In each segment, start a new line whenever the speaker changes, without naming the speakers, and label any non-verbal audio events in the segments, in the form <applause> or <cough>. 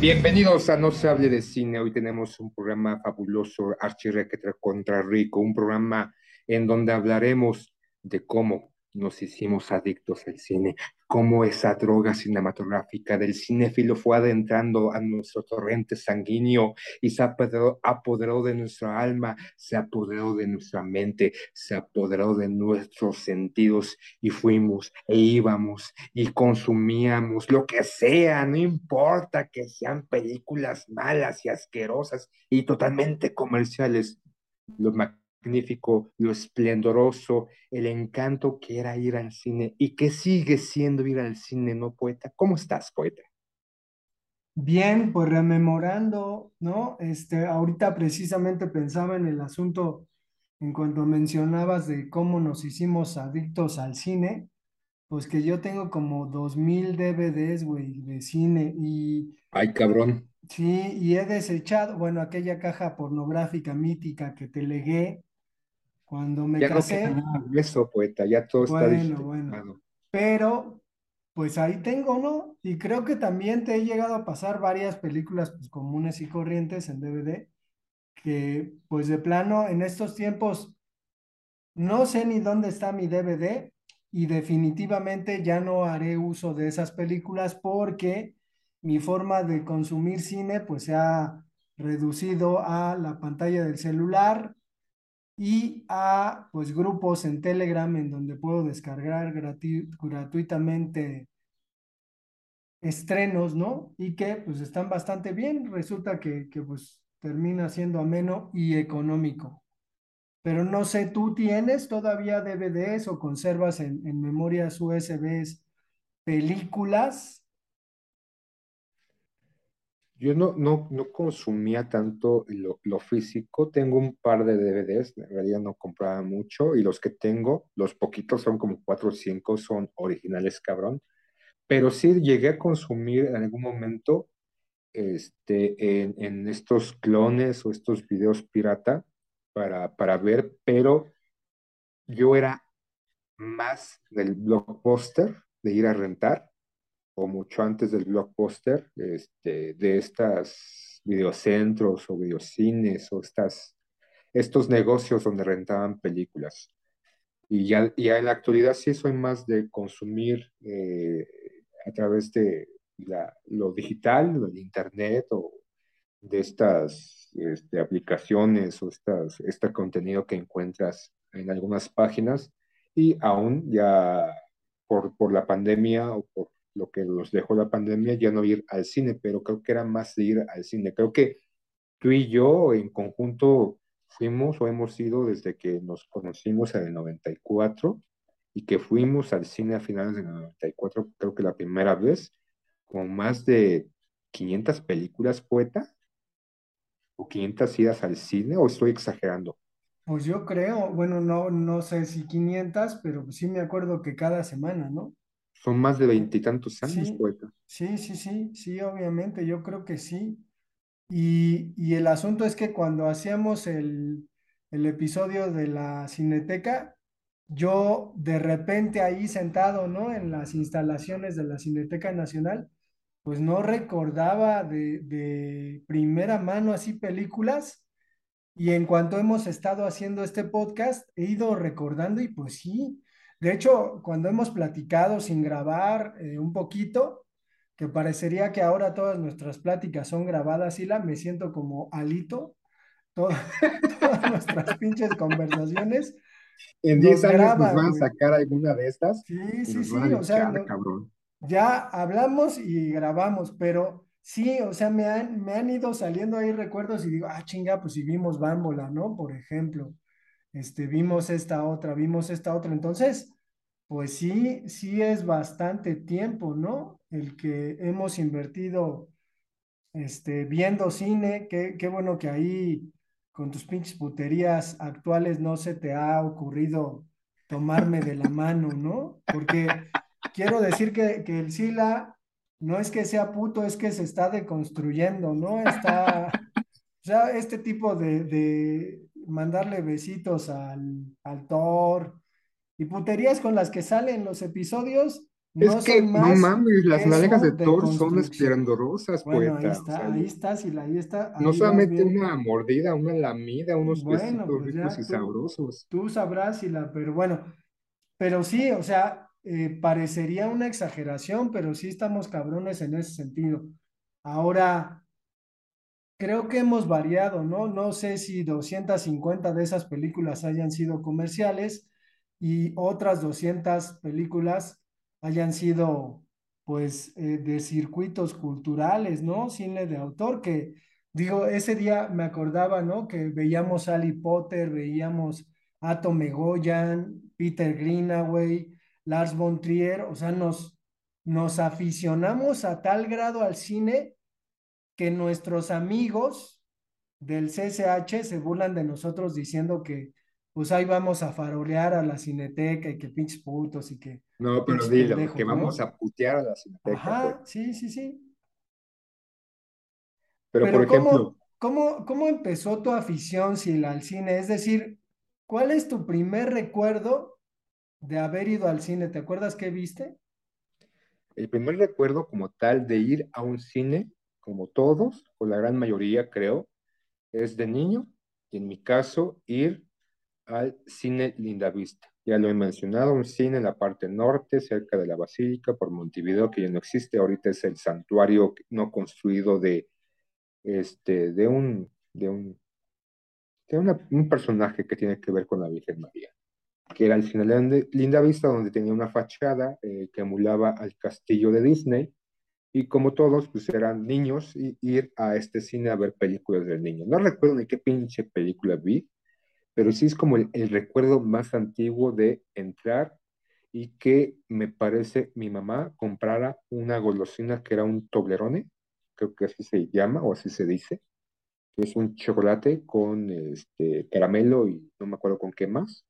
Bienvenidos a No se hable de cine. Hoy tenemos un programa fabuloso, Archirrequetra contra Rico, un programa en donde hablaremos de cómo nos hicimos adictos al cine, cómo esa droga cinematográfica del cinéfilo fue adentrando a nuestro torrente sanguíneo y se apoderó, apoderó de nuestra alma, se apoderó de nuestra mente, se apoderó de nuestros sentidos y fuimos e íbamos y consumíamos lo que sea, no importa que sean películas malas y asquerosas y totalmente comerciales. Lo magnífico, lo esplendoroso, el encanto que era ir al cine y que sigue siendo ir al cine, ¿no, poeta? ¿Cómo estás, poeta?
Bien, pues rememorando, ¿no? Este, ahorita precisamente pensaba en el asunto en cuanto mencionabas de cómo nos hicimos adictos al cine, pues que yo tengo como 2000 DVDs, güey, de cine y
Ay, cabrón.
sí, y he desechado, bueno, aquella caja pornográfica mítica que te legué cuando me
Ya
casé.
eso, poeta, ya todo está
Bueno, bueno. Pero, pues ahí tengo, ¿no? Y creo que también te he llegado a pasar varias películas pues, comunes y corrientes en DVD, que pues de plano en estos tiempos no sé ni dónde está mi DVD y definitivamente ya no haré uso de esas películas porque mi forma de consumir cine pues se ha reducido a la pantalla del celular y a pues grupos en Telegram en donde puedo descargar gratuitamente estrenos, ¿no? Y que pues están bastante bien. Resulta que, que pues termina siendo ameno y económico. Pero no sé, ¿tú tienes todavía DVDs o conservas en, en memorias USBs películas?
Yo no, no, no consumía tanto lo, lo físico, tengo un par de DVDs, en realidad no compraba mucho y los que tengo, los poquitos son como cuatro o cinco, son originales, cabrón. Pero sí llegué a consumir en algún momento este, en, en estos clones o estos videos pirata para, para ver, pero yo era más del blockbuster, de ir a rentar, o mucho antes del blockbuster, este, de estas videocentros o videocines o estas, estos negocios donde rentaban películas. Y ya, ya en la actualidad sí soy más de consumir eh, a través de la, lo digital, del internet o de estas este, aplicaciones o estas, este contenido que encuentras en algunas páginas y aún ya por, por la pandemia o por lo que nos dejó la pandemia, ya no ir al cine, pero creo que era más de ir al cine. Creo que tú y yo en conjunto fuimos o hemos ido desde que nos conocimos en el 94 y que fuimos al cine a finales del 94, creo que la primera vez, con más de 500 películas, poeta, o 500 idas al cine, o estoy exagerando.
Pues yo creo, bueno, no, no sé si 500, pero sí me acuerdo que cada semana, ¿no?
Son más de veintitantos años,
Sí,
poeta.
sí, sí, sí, sí, obviamente, yo creo que sí. Y, y el asunto es que cuando hacíamos el, el episodio de la Cineteca, yo de repente ahí sentado, ¿no? En las instalaciones de la Cineteca Nacional, pues no recordaba de, de primera mano así películas. Y en cuanto hemos estado haciendo este podcast, he ido recordando y pues sí. De hecho, cuando hemos platicado sin grabar eh, un poquito, que parecería que ahora todas nuestras pláticas son grabadas, y la me siento como Alito, to- <laughs> todas nuestras pinches conversaciones
En
nos
10 años nos van a sacar alguna de estas
Sí, sí, sí, o sea, no- ya hablamos y grabamos, pero sí, o sea, me han, me han ido saliendo ahí recuerdos y digo, ah, chinga, pues si vimos Bámbola, ¿no? Por ejemplo, este, vimos esta otra, vimos esta otra. Entonces, pues sí, sí es bastante tiempo, ¿no? El que hemos invertido, este, viendo cine. Qué, qué bueno que ahí con tus pinches puterías actuales no se te ha ocurrido tomarme de la mano, ¿no? Porque quiero decir que, que el Sila no es que sea puto, es que se está deconstruyendo, ¿no? Está, o sea, este tipo de, de mandarle besitos al, al Thor y puterías con las que salen los episodios
Es
no
que,
son
no
más
mames, las nalgas de Thor son esplendorosas,
Bueno, ahí
poeta. O
está,
sea,
ahí está, Sila, ahí está,
no
ahí
solamente una mordida, una lamida, unos
Bueno,
besitos
pues
ricos y
tú,
sabrosos.
tú sabrás, Sila, pero bueno, pero sí, o sea, eh, parecería una exageración, pero sí estamos cabrones en ese sentido. Ahora, creo que hemos variado, ¿no? No sé si 250 de esas películas hayan sido comerciales y otras 200 películas hayan sido, pues, eh, de circuitos culturales, ¿no? Cine de autor, que digo, ese día me acordaba, ¿no? Que veíamos Harry Potter, veíamos Atom Egoyan, Peter Greenaway, Lars von Trier, o sea, nos, nos aficionamos a tal grado al cine que nuestros amigos del CCH se burlan de nosotros diciendo que pues ahí vamos a farolear a la cineteca y que pinches putos y que
No, pero dilo, que vamos a putear a la cineteca,
Ajá, sí, sí, sí.
Pero, por
Pero
ejemplo,
¿cómo, cómo, cómo empezó tu afición, al cine? Es decir, ¿cuál es tu primer recuerdo de haber ido al cine? ¿Te acuerdas qué viste?
el primer recuerdo como tal de ir a un cine, como todos, o la gran mayoría creo, es de niño, y en mi caso, ir al cine Lindavista. Ya lo he mencionado, un cine en la parte norte, cerca de la Basílica, por Montevideo, que ya no existe, ahorita es el santuario no construido de, este, de un, de un, de un personaje que tiene que ver con la Virgen María, que era el cine Lindavista, donde tenía una fachada eh, que emulaba al castillo de Disney, y como todos, pues eran niños, y ir a este cine a ver películas del niño. No recuerdo ni qué pinche película vi, pero sí es como el, recuerdo más antiguo de entrar y que me parece mi mamá comprara una golosina que era un Toblerone, creo que así se llama o así se dice, que es un chocolate con este caramelo y no me acuerdo con qué más.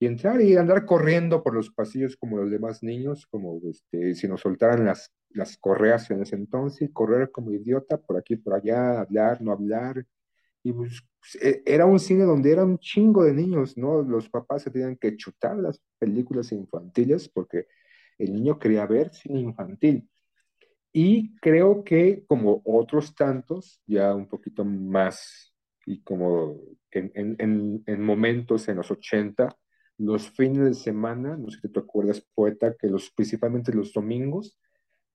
Y entrar y andar corriendo por los pasillos como los demás niños, como este, si nos soltaran las, las correas en ese entonces, correr como idiota por aquí, por allá, hablar, no hablar, y pues, e- era un cine donde era un chingo de niños, ¿no? Los papás se tenían que chutar las películas infantiles porque el niño quería ver cine infantil. Y creo que como otros tantos, ya un poquito más, y como en, en, en, en momentos en los 80, los fines de semana, no sé si te acuerdas, poeta, que los, principalmente los domingos,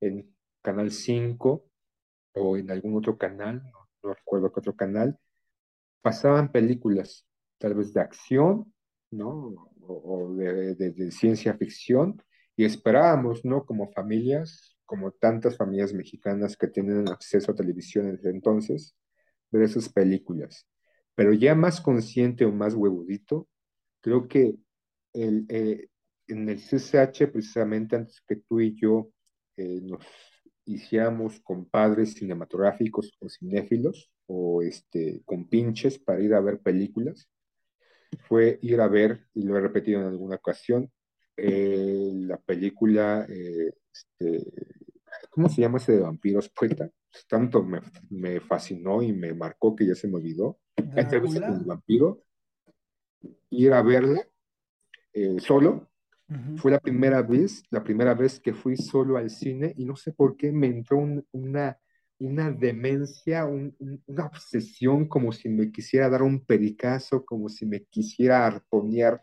en Canal 5 o en algún otro canal, no, no recuerdo qué otro canal, pasaban películas, tal vez de acción, ¿no? O, o de, de, de, ciencia ficción, y esperábamos, ¿no? Como familias, como tantas familias mexicanas que tienen acceso a televisión desde entonces, ver esas películas. Pero ya más consciente o más huevudito, creo que el, eh, en el CCH, precisamente antes que tú y yo eh, nos hiciéramos compadres cinematográficos o cinéfilos o este, con pinches para ir a ver películas fue ir a ver, y lo he repetido en alguna ocasión, eh, la película, eh, este, ¿cómo se llama ese de vampiros, poeta? Tanto me, me, fascinó y me marcó que ya se me olvidó. Entrevista con el vampiro, ir a verla eh, solo. Fue la primera vez, la primera vez que fui solo al cine y no sé por qué me entró un, una, una demencia, un, un, una obsesión, como si me quisiera dar un pericazo, como si me quisiera arponear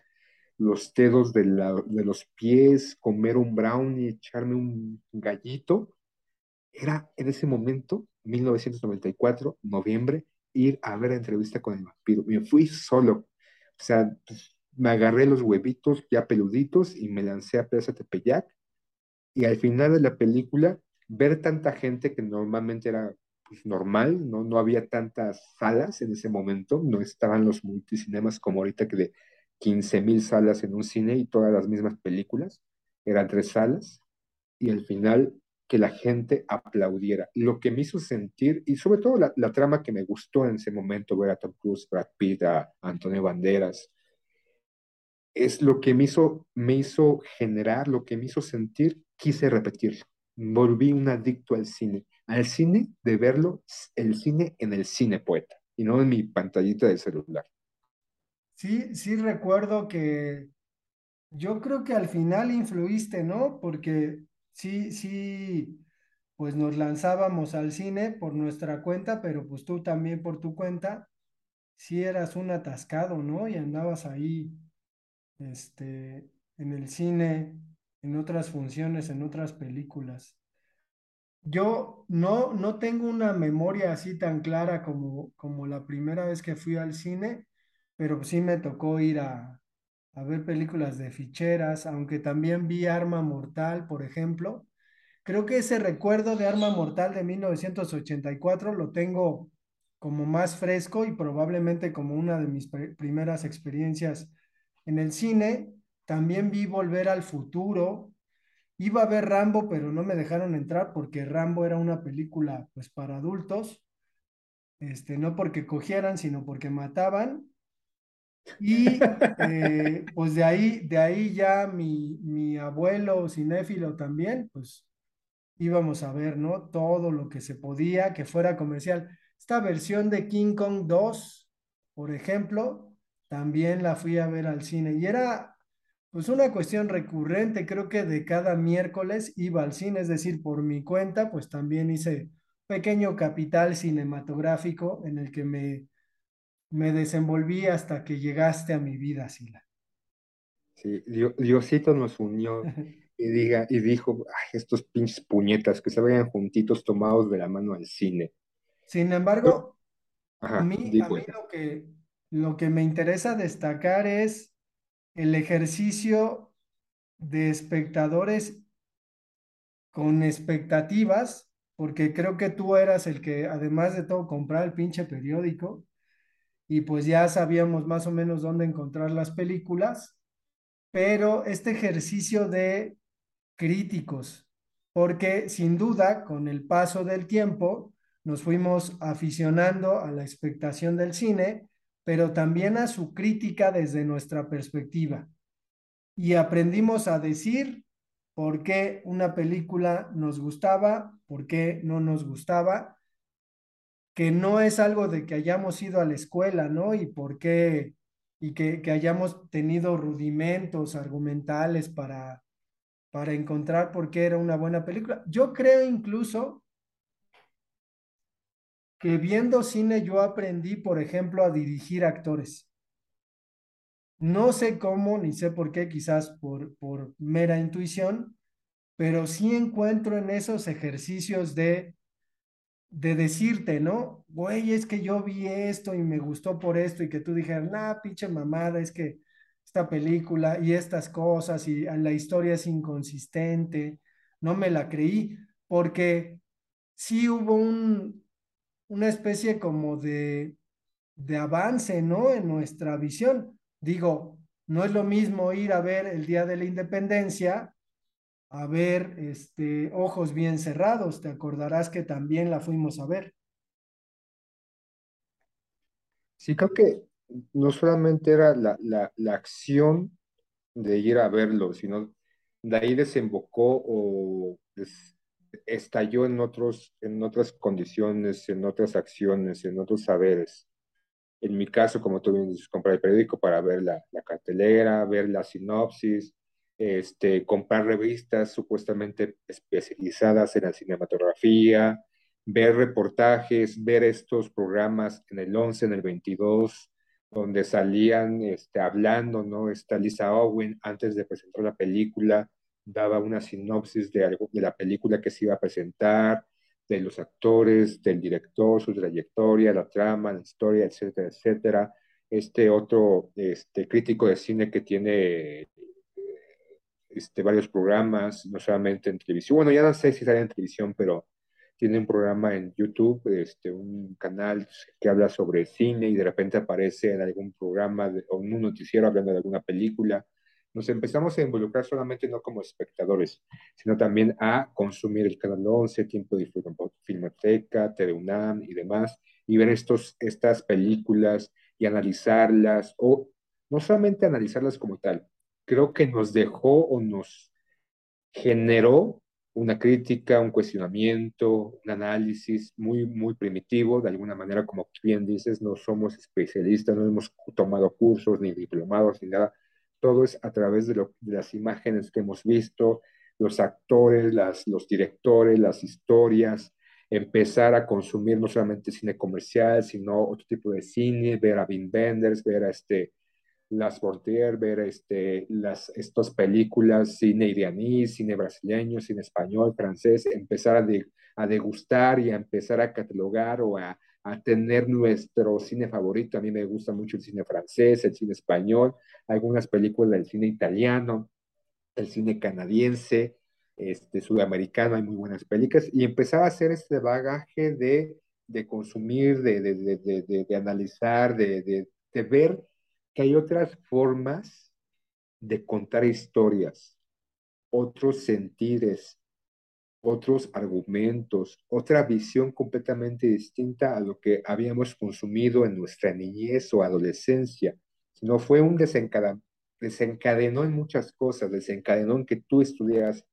los dedos de, la, de los pies, comer un brownie, echarme un gallito. Era en ese momento, 1994, noviembre, ir a ver la entrevista con el vampiro. Me fui solo. O sea, pues, me agarré los huevitos ya peluditos y me lancé a Plaza Tepeyac. Y al final de la película, ver tanta gente que normalmente era pues, normal, ¿no? no había tantas salas en ese momento, no estaban los multicinemas como ahorita que de 15 mil salas en un cine y todas las mismas películas, eran tres salas, y al final que la gente aplaudiera. Lo que me hizo sentir, y sobre todo la, la trama que me gustó en ese momento, ver a Tom Cruise, Brad Pitt, a Antonio Banderas, es lo que me hizo, me hizo generar, lo que me hizo sentir, quise repetirlo. Volví un adicto al cine, al cine de verlo, el cine en el cine poeta, y no en mi pantallita de celular.
Sí, sí recuerdo que yo creo que al final influiste, ¿no? Porque sí, sí, pues nos lanzábamos al cine por nuestra cuenta, pero pues tú también por tu cuenta, sí eras un atascado, ¿no? Y andabas ahí, este, en el cine, en otras funciones, en otras películas. Yo no, no tengo una memoria así tan clara como, como la primera vez que fui al cine, pero sí me tocó ir a, a ver películas de ficheras, aunque también vi Arma Mortal, por ejemplo. Creo que ese recuerdo de Arma Mortal de 1984 lo tengo como más fresco y probablemente como una de mis primeras experiencias en el cine. También vi Volver al Futuro. Iba a ver Rambo, pero no me dejaron entrar porque Rambo era una película pues para adultos. Este, no porque cogieran, sino porque mataban. Y eh, <laughs> pues de ahí, de ahí ya mi, mi abuelo cinéfilo también, pues íbamos a ver, ¿no? Todo lo que se podía que fuera comercial. Esta versión de King Kong 2, por ejemplo, también la fui a ver al cine y era pues una cuestión recurrente, creo que de cada miércoles iba al cine, es decir, por mi cuenta, pues también hice pequeño capital cinematográfico en el que me me desenvolví hasta que llegaste a mi vida, Sila.
Sí, Diosito nos unió y, diga, y dijo, Ay, estos pinches puñetas que se vayan juntitos tomados de la mano al cine.
Sin embargo, Ajá, a mí, a mí lo, que, lo que me interesa destacar es el ejercicio de espectadores con expectativas, porque creo que tú eras el que, además de todo, comprar el pinche periódico y pues ya sabíamos más o menos dónde encontrar las películas, pero este ejercicio de críticos, porque sin duda con el paso del tiempo nos fuimos aficionando a la expectación del cine, pero también a su crítica desde nuestra perspectiva. Y aprendimos a decir por qué una película nos gustaba, por qué no nos gustaba, que no es algo de que hayamos ido a la escuela, ¿no? Y por qué, y que, hayamos tenido rudimentos argumentales para, para encontrar por qué era una buena película. Yo creo incluso que viendo cine yo aprendí, por ejemplo, a dirigir actores. No sé cómo, ni sé por qué, quizás por, por mera intuición, pero sí encuentro en esos ejercicios de de decirte, ¿no? Güey, es que yo vi esto y me gustó por esto y que tú dijeras, nah, pinche mamada, es que esta película y estas cosas y la historia es inconsistente, no me la creí, porque sí hubo un, una especie como de, de avance, ¿no? En nuestra visión. Digo, no es lo mismo ir a ver el Día de la Independencia a ver este, Ojos Bien Cerrados. Te acordarás que también la fuimos a ver.
Sí, creo que no solamente era la, la, la acción de ir a verlo, sino de ahí desembocó o estalló en otros, en otras condiciones, en otras acciones, en otros saberes. En mi caso, como bien dices, comprar el periódico para ver la, la cartelera, ver la sinopsis, este, comprar revistas supuestamente especializadas en la cinematografía, ver reportajes, ver estos programas en el 11, en el 22, donde salían este, hablando, ¿no? Esta Lisa Owen, antes de presentar la película, daba una sinopsis de, algo, de la película que se iba a presentar, de los actores, del director, su trayectoria, la trama, la historia, etcétera, etcétera. Este otro este, crítico de cine que tiene este, varios programas, no solamente en televisión, bueno, ya no sé si sale en televisión, pero tiene un programa en YouTube, este, un canal que habla sobre cine y de repente aparece en algún programa o en un noticiero hablando de alguna película. Nos empezamos a involucrar solamente no como espectadores, sino también a consumir el Canal 11, Tiempo de Filmoteca, TV UNAM y demás, y ver estos, estas películas y analizarlas, o no solamente analizarlas como tal, creo que nos dejó o nos generó una crítica, un cuestionamiento, un análisis muy, muy primitivo, de alguna manera, como bien dices, no somos especialistas, no hemos tomado cursos, ni diplomados, ni nada, todo es a través de, las imágenes que hemos visto, los actores, las, los directores, las historias, empezar a consumir no solamente cine comercial, sino otro tipo de cine, ver a Wim Wenders, ver a este las Voltaire, ver este, las, estas películas, cine iraní, cine brasileño, cine español, francés, empezar a, a degustar y a empezar a catalogar o a, a, tener nuestro cine favorito. A mí me gusta mucho el cine francés, el cine español, algunas películas del cine italiano, el cine canadiense, este, sudamericano, hay muy buenas películas, y empezar a hacer este bagaje de, de consumir, de, de, de, analizar, de, de ver que hay otras formas de contar historias, otros sentires, otros argumentos, otra visión completamente distinta a lo que habíamos consumido en nuestra niñez o adolescencia, sino fue un desencadenó, desencadenó en muchas cosas, desencadenó en que tú estudiaras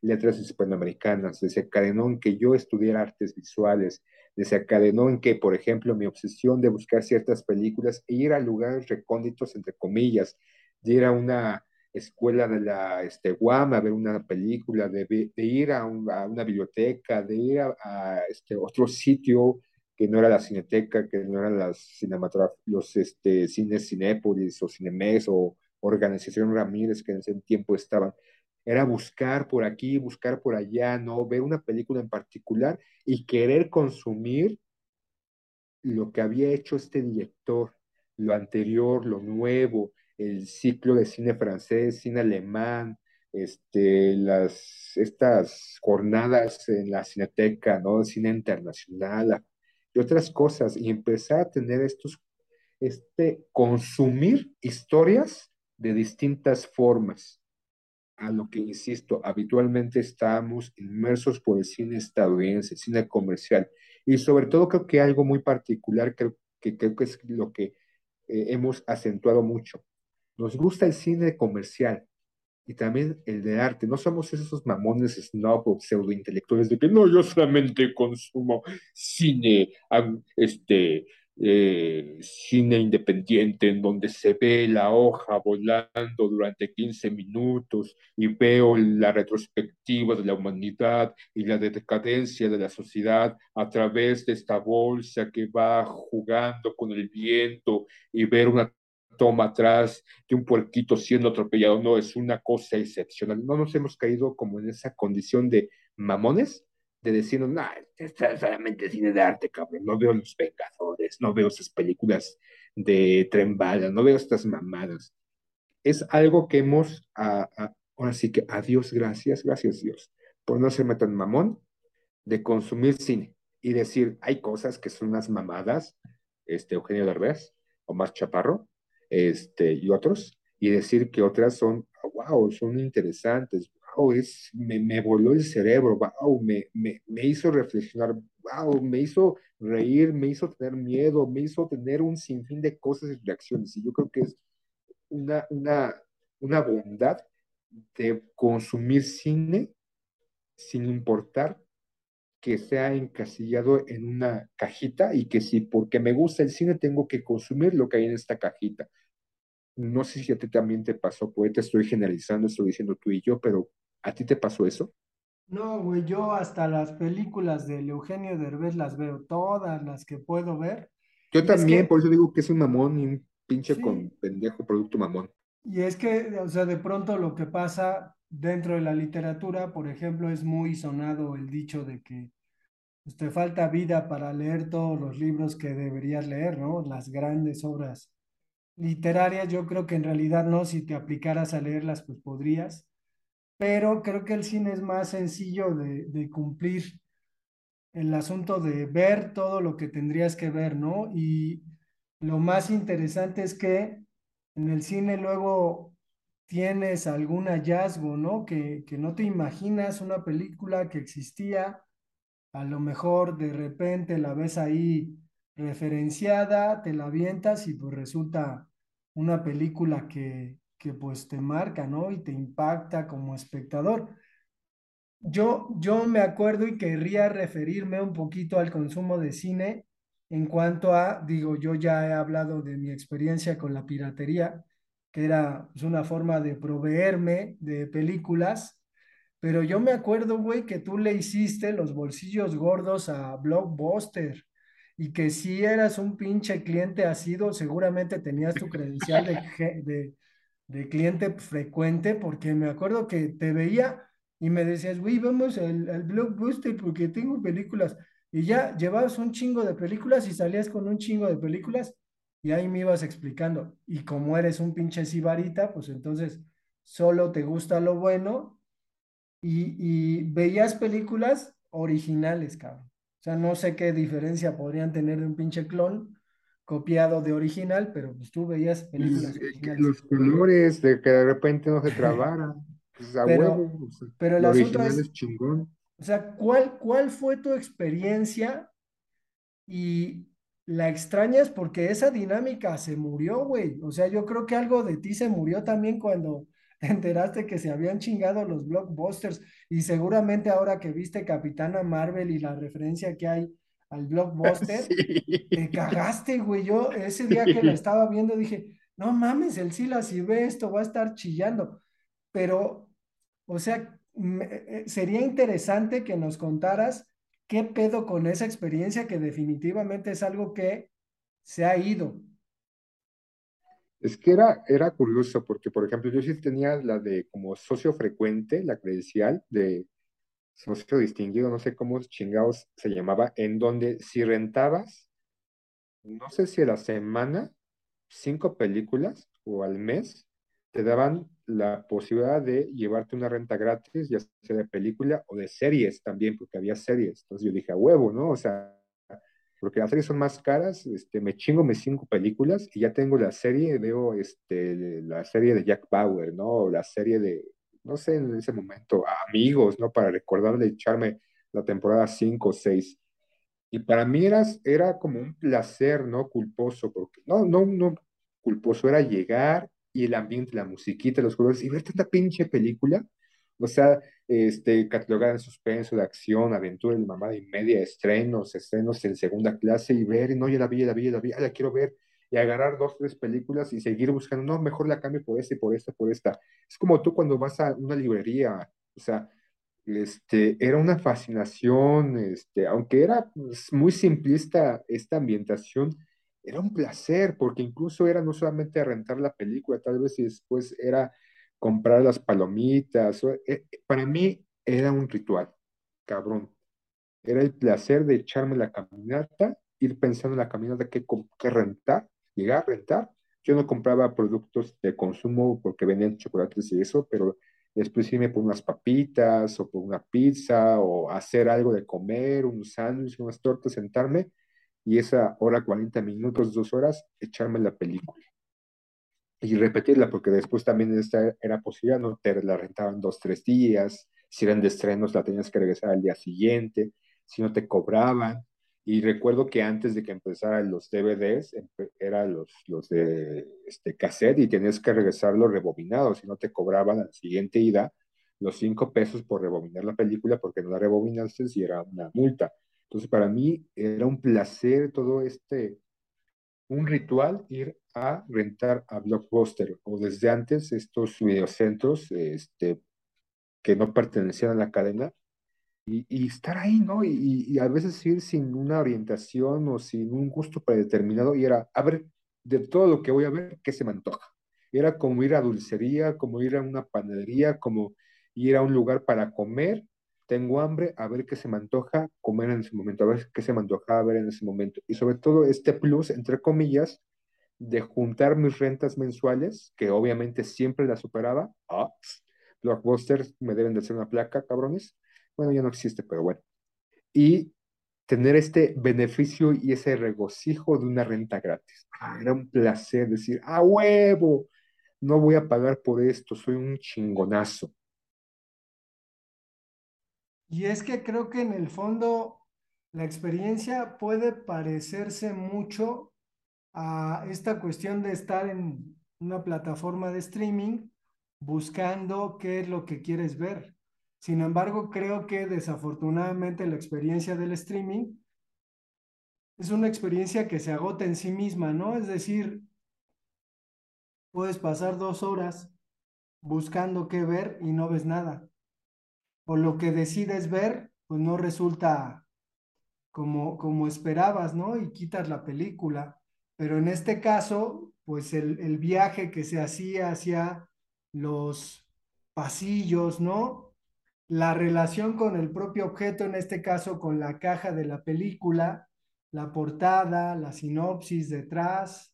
letras hispanoamericanas, desencadenó en que yo estudiara artes visuales, desencadenó en que, por ejemplo, mi obsesión de buscar ciertas películas e ir a lugares recónditos, entre comillas, de ir a una escuela de la este, UAM a ver una película, de, ir a, un, a, una biblioteca, de ir a, este otro sitio que no era la cineteca, que no eran las los este, cines Cinépolis o Cinemex o Organización Ramírez que en ese tiempo estaban era buscar por aquí, buscar por allá, ¿no? Ver una película en particular y querer consumir lo que había hecho este director, lo anterior, lo nuevo, el ciclo de cine francés, cine alemán, este, las, estas jornadas en la cineteca, ¿no? Cine internacional y otras cosas, y empezar a tener estos, este, consumir historias de distintas formas a lo que, insisto, habitualmente estamos inmersos por el cine estadounidense, cine comercial. Y sobre todo creo que algo muy particular, creo que, creo que es lo que eh, hemos acentuado mucho. Nos gusta el cine comercial y también el de arte. No somos esos mamones snob o pseudointelectuales de que no, yo solamente consumo cine, este, eh, cine independiente en donde se ve la hoja volando durante 15 minutos y veo la retrospectiva de la humanidad y la decadencia de la sociedad a través de esta bolsa que va jugando con el viento y ver una toma atrás de un puerquito siendo atropellado, no, es una cosa excepcional. No nos hemos caído como en esa condición de mamones, de decir, no, es solamente cine de arte, cabrón, no veo Los Vengadores, no veo esas películas de tren bala, no veo estas mamadas. Es algo que hemos, a, a, ahora sí que a Dios gracias, gracias Dios, por no serme tan mamón de consumir cine y decir, hay cosas que son unas mamadas, este, Eugenio Derbez, Omar Chaparro, este, y otros, y decir que otras son, wow, son interesantes, wow, es, me, me voló el cerebro, wow, me, me, me hizo reflexionar, wow, me hizo reír, me hizo tener miedo, me hizo tener un sinfín de cosas y reacciones. Y yo creo que es una, una, una bondad de consumir cine sin importar que sea encasillado en una cajita y que si porque me gusta el cine tengo que consumir lo que hay en esta cajita. No sé si a ti también te pasó, poeta, estoy generalizando, estoy diciendo tú y yo, pero ¿a ti te pasó eso?
No, güey, yo hasta las películas del Eugenio Derbez las veo, todas las que puedo ver.
Yo
Y es
también,
que,
por eso digo que es un mamón y un pinche con
sí,
pendejo producto mamón.
y es que, o sea, de pronto lo que pasa dentro de la literatura, por ejemplo, es muy sonado el dicho de que pues, te falta vida para leer todos los libros que deberías leer, ¿no? Las grandes obras literarias, yo creo que en realidad no, si te aplicaras a leerlas, pues podrías, pero creo que el cine es más sencillo de, de cumplir el asunto de ver todo lo que tendrías que ver, ¿no? Y lo más interesante es que en el cine luego tienes algún hallazgo, ¿no? Que, que no te imaginas una película que existía, a lo mejor de repente la ves ahí referenciada, te la avientas y pues resulta una película que, que pues te marca, ¿no? Y te impacta como espectador. Yo, yo me acuerdo y querría referirme un poquito al consumo de cine en cuanto a, digo, yo ya he hablado de mi experiencia con la piratería, que era pues, una forma de proveerme de películas, pero yo me acuerdo, güey, que tú le hiciste los bolsillos gordos a Blockbuster y que si eras un pinche cliente asiduo, seguramente tenías tu credencial de, <laughs> de, de cliente frecuente, porque me acuerdo que te veía y me decías, güey, vamos al, al Blockbuster porque tengo películas. Y ya llevabas un chingo de películas y salías con un chingo de películas y ahí me ibas explicando. Y como eres un pinche sibarita, pues entonces solo te gusta lo bueno y, y veías películas originales, cabrón. O sea, no sé qué diferencia podrían tener de un pinche clon copiado de original, pero pues tú veías películas
eh,
originales.
los colores, de que de repente no se trabara, pues
Pero,
huevo, o sea,
pero el asunto es,
es chingón.
o sea, ¿cuál, cuál fue tu experiencia y la extrañas porque esa dinámica se murió, güey. O sea, yo creo que algo de ti se murió también cuando te enteraste que se habían chingado los blockbusters y seguramente ahora que viste Capitana Marvel y la referencia que hay al blockbuster, <laughs> te cagaste, güey. Yo ese día que la <laughs> estaba viendo dije, no mames, el Sila si ve esto va a estar chillando. Pero, o sea, me- eh, sería interesante que nos contaras qué pedo con esa experiencia que definitivamente es algo que se ha ido.
Es que era, era curioso porque, por ejemplo, yo sí tenía la de como socio frecuente, la credencial de socio distinguido, no sé cómo chingados se llamaba, en donde si rentabas, no sé si a la semana, cinco películas o al mes, te daban la posibilidad de llevarte una renta gratis, ya sea de película o de series también, porque había series. Entonces yo dije, huevo, ¿no? O sea, porque las series son más caras, este, me chingo mis cinco películas y ya tengo la serie, veo este, la serie de Jack Bauer, ¿no? La serie de, no sé, en ese momento, Amigos, ¿no? Para recordarle echarme la temporada 5 o 6. Y para mí era, era como un placer, ¿no? Culposo, porque no, no, no, culposo era llegar y el ambiente, la musiquita, los colores y ver tanta pinche película. O sea, este, catalogada en suspenso, de acción, aventura, y mamada y media, estrenos, estrenos en segunda clase y ver, y no, ya la vi, ya la vi, ya la vi, ah, la quiero ver, y agarrar dos, tres películas y seguir buscando, no, mejor la cambio por esta y por esta, por esta. Es como tú cuando vas a una librería, o sea, este, era una fascinación, este, aunque era pues, muy simplista esta ambientación, era un placer, porque incluso era no solamente rentar la película, tal vez y después era comprar las palomitas. eh, eh, para mí era un ritual, cabrón. Era el placer de echarme la caminata, ir pensando en la caminata com- qué rentar, llegar a rentar. Yo no compraba productos de consumo porque venían chocolates y eso, pero después irme por unas papitas o por una pizza o hacer algo de comer, un sándwich, unas tortas, sentarme y esa hora, 40 minutos, dos horas, echarme la película. Y repetirla, porque después también esta era posible, no te la rentaban dos, tres días, si eran de estrenos la tenías que regresar al día siguiente, si no te cobraban. Y recuerdo que antes de que empezaran los DVDs, eran los, los de este, cassette y tenías que regresarlo rebobinado, si no te cobraban a la siguiente ida los cinco pesos por rebobinar la película porque no la rebobinaste y era una multa. Entonces, para mí era un placer todo este, un ritual ir a rentar a Blockbuster o desde antes estos videocentros este, que no pertenecían a la cadena y, y estar ahí, ¿no? Y, a veces ir sin una orientación o sin un gusto predeterminado y era, a ver, de todo lo que voy a ver, ¿qué se me antoja? Era como ir a dulcería, como ir a una panadería, como ir a un lugar para comer tengo hambre, a ver qué se me antoja comer en ese momento, a ver qué se me antoja ver en ese momento. Y sobre todo este plus, entre comillas, de juntar mis rentas mensuales, que obviamente siempre la superaba. Ah, Blockbuster, me deben de hacer una placa, cabrones. Bueno, ya no existe, pero bueno. Y tener este beneficio y ese regocijo de una renta gratis. Ah, era un placer decir, ¡a huevo! No voy a pagar por esto, soy un chingonazo.
Y es que creo que en el fondo la experiencia puede parecerse mucho a esta cuestión de estar en una plataforma de streaming buscando qué es lo que quieres ver. Sin embargo, creo que desafortunadamente la experiencia del streaming es una experiencia que se agota en sí misma, ¿no? Es decir, puedes pasar dos horas buscando qué ver y no ves nada o lo que decides ver, pues no resulta como, como esperabas, ¿no? Y quitas la película. Pero en este caso, pues el, el viaje que se hacía hacia los pasillos, ¿no? La relación con el propio objeto, en este caso con la caja de la película, la portada, la sinopsis detrás,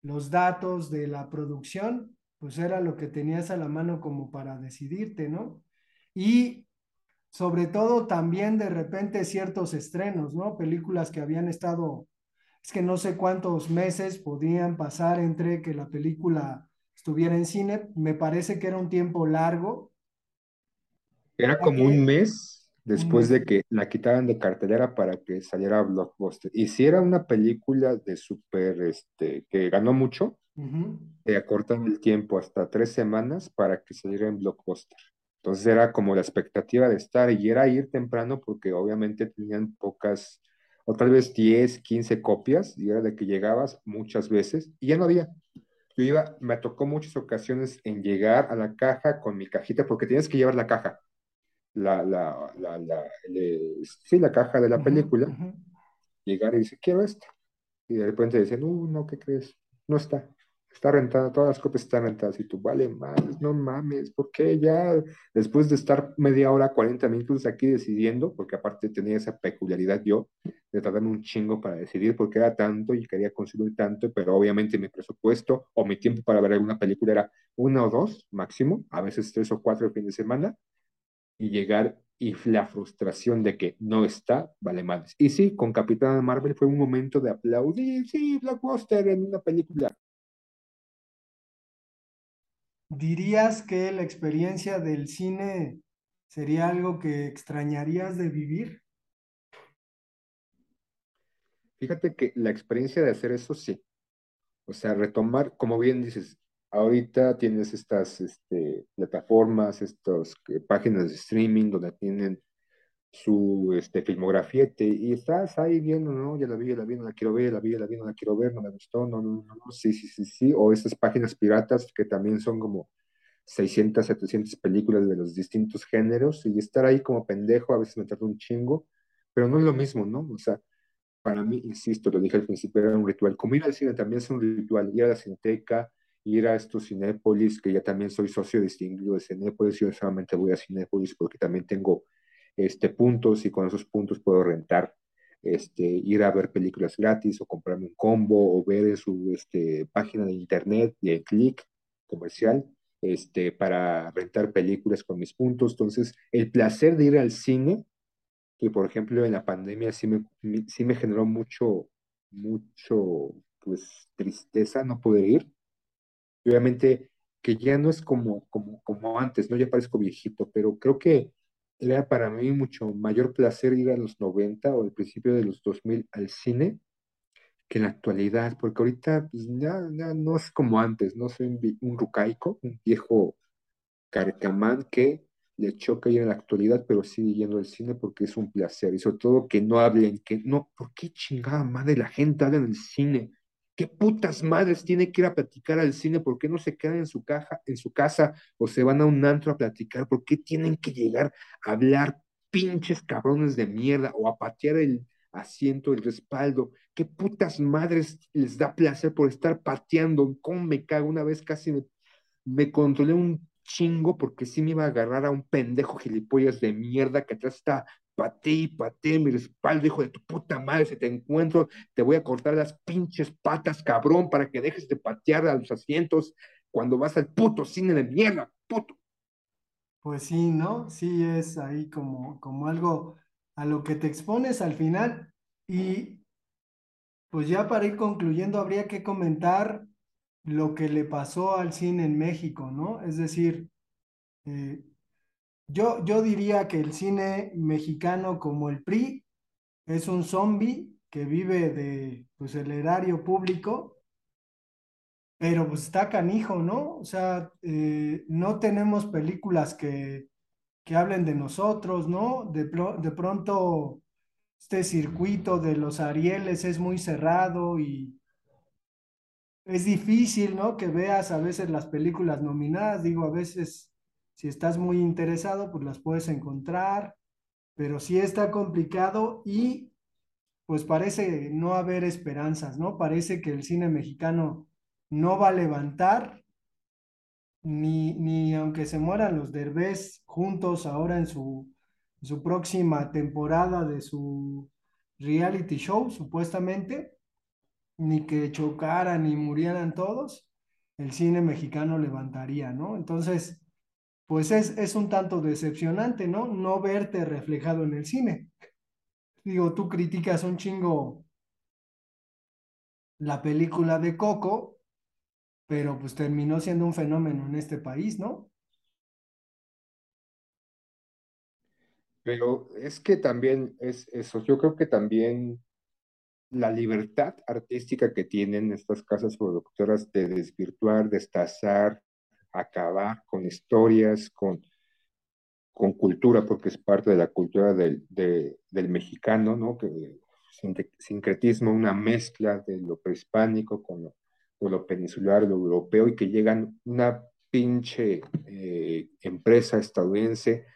los datos de la producción, pues era lo que tenías a la mano como para decidirte, ¿no? Y sobre todo también de repente ciertos estrenos, ¿no? Películas que habían estado, es que no sé cuántos meses podían pasar entre que la película estuviera en cine, me parece que era un tiempo largo.
Era como un mes después de que la quitaran de cartelera para que saliera Blockbuster. Y si era una película de súper, este, que ganó mucho, te acortan el tiempo hasta tres semanas para que saliera en Blockbuster. Entonces era como la expectativa de estar y era ir temprano porque obviamente tenían pocas, o tal vez 10, 15 copias y era de que llegabas muchas veces y ya no había. Yo iba, me tocó muchas ocasiones en llegar a la caja con mi cajita porque tienes que llevar la caja, la, la, la, la sí, la caja de la película, llegar y decir, quiero esto. Y de repente dicen, uh, no, ¿qué crees? No está está rentada, todas las copias están rentadas y tú, vale, mames, no mames, ¿por qué ya después de estar media hora, 40 minutos aquí decidiendo, porque aparte tenía esa peculiaridad yo, de tardarme un chingo para decidir porque era tanto y quería consumir tanto, pero obviamente mi presupuesto o mi tiempo para ver alguna película era una o dos máximo, a veces tres o cuatro el fin de semana, y llegar y la frustración de que no está, vale más. Y sí, con Capitán Marvel fue un momento de aplaudir, sí, Blockbuster en una película.
¿Dirías que la experiencia del cine sería algo que extrañarías de vivir?
Fíjate que la experiencia de hacer eso sí. O sea, retomar, como bien dices, ahorita tienes estas este, plataformas, estas eh, páginas de streaming donde tienen su este, filmografía y estás ahí viendo, ¿no? Ya la vi, ya la vi, no la quiero ver, la vi, ya la vi, no la quiero ver, no me gustó, no, no, no, no, sí, sí, sí, sí, o esas páginas piratas que también son como 600, 700 películas de los distintos géneros y estar ahí como pendejo, a veces me tarda un chingo, pero no es lo mismo, ¿no? O sea, para mí, insisto, lo dije al principio, era un ritual. Como ir al cine también es un ritual, ir a la Cineteca, ir a estos Cinépolis, que ya también soy socio distinguido de Cinépolis, yo solamente voy a Cinépolis porque también tengo este, puntos y con esos puntos puedo rentar, este, ir a ver películas gratis o comprarme un combo o ver en su este, página de internet de clic comercial este, para rentar películas con mis puntos. Entonces, el placer de ir al cine, que por ejemplo en la pandemia sí me, sí me generó mucho, mucho, pues, tristeza no poder ir, obviamente que ya no es como, como, como antes, ¿no? Ya parezco viejito, pero creo que era para mí mucho mayor placer ir a los 90 o al principio de los 2000 al cine que en la actualidad, porque ahorita pues, no es como antes, no soy un, un rucaico, un viejo carcamán que le choca ir en la actualidad, pero sigue yendo al cine porque es un placer. Y sobre todo que no hablen, que no, ¿por qué chingada madre la gente habla en el cine? ¿Qué putas madres tiene que ir a platicar al cine? ¿Por qué no se quedan en su caja, en su casa o se van a un antro a platicar? ¿Por qué tienen que llegar a hablar pinches cabrones de mierda o a patear el asiento, el respaldo? ¿Qué putas madres les da placer por estar pateando? ¿Cómo me cago? Una vez casi me me controlé un chingo porque sí me iba a agarrar a un pendejo gilipollas de mierda que atrás está y pateé mi respaldo, hijo de tu puta madre, si te encuentro, te voy a cortar las pinches patas, cabrón, para que dejes de patear a los asientos cuando vas al puto cine de mierda, puto.
Pues sí, ¿no? Sí es ahí como, como algo a lo que te expones al final. Y pues ya para ir concluyendo, habría que comentar lo que le pasó al cine en México, ¿no? Es decir, eh, yo, yo diría que el cine mexicano como el PRI es un zombie que vive de pues el erario público, pero pues está canijo, ¿no? O sea, eh, no tenemos películas que, que hablen de nosotros, ¿no? De, de pronto este circuito de los Arieles es muy cerrado y es difícil, ¿no? Que veas a veces las películas nominadas, digo, a veces si estás muy interesado, pues las puedes encontrar, pero sí está complicado y pues parece no haber esperanzas, ¿no? Parece que el cine mexicano no va a levantar, ni, ni aunque se mueran los Derbez juntos ahora en su, en su próxima temporada de su reality show, supuestamente, ni que chocaran ni murieran todos, el cine mexicano levantaría, ¿no? Entonces, pues es, es un tanto decepcionante, ¿no? No verte reflejado en el cine. Digo, tú criticas un chingo la película de Coco, pero pues terminó siendo un fenómeno en este país, ¿no?
Pero es que también es eso, yo creo que también la libertad artística que tienen estas casas productoras de desvirtuar, destazar, acabar con historias, con, con cultura, porque es parte de la cultura del, de, del mexicano, ¿no? Que sin, sincretismo, una mezcla de lo prehispánico con lo, con lo peninsular, lo europeo, y que llegan una pinche eh, empresa estadounidense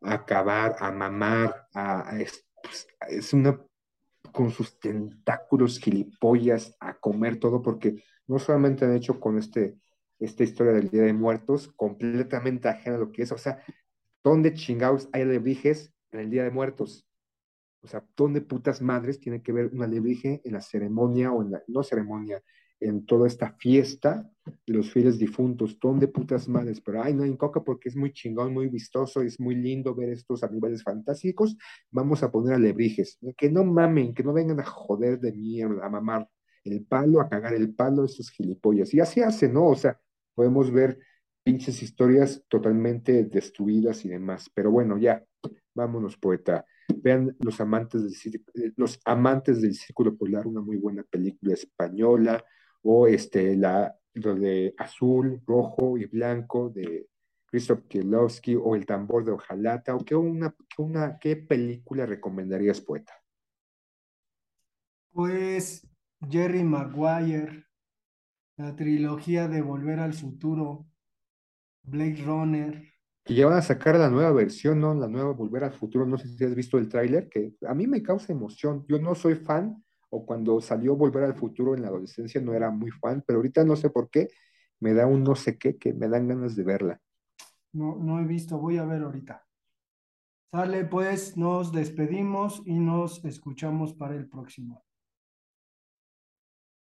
a acabar, a mamar, a, a es, pues, es una con sus tentáculos gilipollas a comer todo, porque no solamente han hecho con este, esta historia del Día de Muertos, completamente ajena a lo que es, o sea, ¿dónde chingados hay alebrijes en el Día de Muertos? O sea, ¿dónde putas madres tiene que ver un alebrije en la ceremonia o en la, no ceremonia, en toda esta fiesta de los fieles difuntos? ¿Dónde putas madres? Pero, ay, no, en Coca porque es muy chingón, muy vistoso, es muy lindo ver estos animales fantásticos, vamos a poner alebrijes. Que no mamen, que no vengan a joder de mierda, a mamar el palo, a cagar el palo, esos gilipollas. Y así hace, ¿no? O sea, podemos ver pinches historias totalmente destruidas y demás. Pero bueno, ya, vámonos, poeta. Vean Los amantes del, Los amantes del Círculo Polar, una muy buena película española, o este, la, lo de azul, rojo y blanco de Krzysztof Kieslowski, o El tambor de Ojalata, o qué, una, qué, una, qué película recomendarías, poeta.
Pues Jerry Maguire, la trilogía de Volver al Futuro, Blade Runner.
Que ya van a sacar la nueva versión, ¿no? La nueva Volver al Futuro. No sé si has visto el tráiler, que a mí me causa emoción. Yo no soy fan, o cuando salió Volver al Futuro en la adolescencia no era muy fan, pero ahorita no sé por qué, me da un no sé qué que me dan ganas de verla.
No, no he visto, voy a ver ahorita. Sale, pues, nos despedimos y nos escuchamos para el próximo.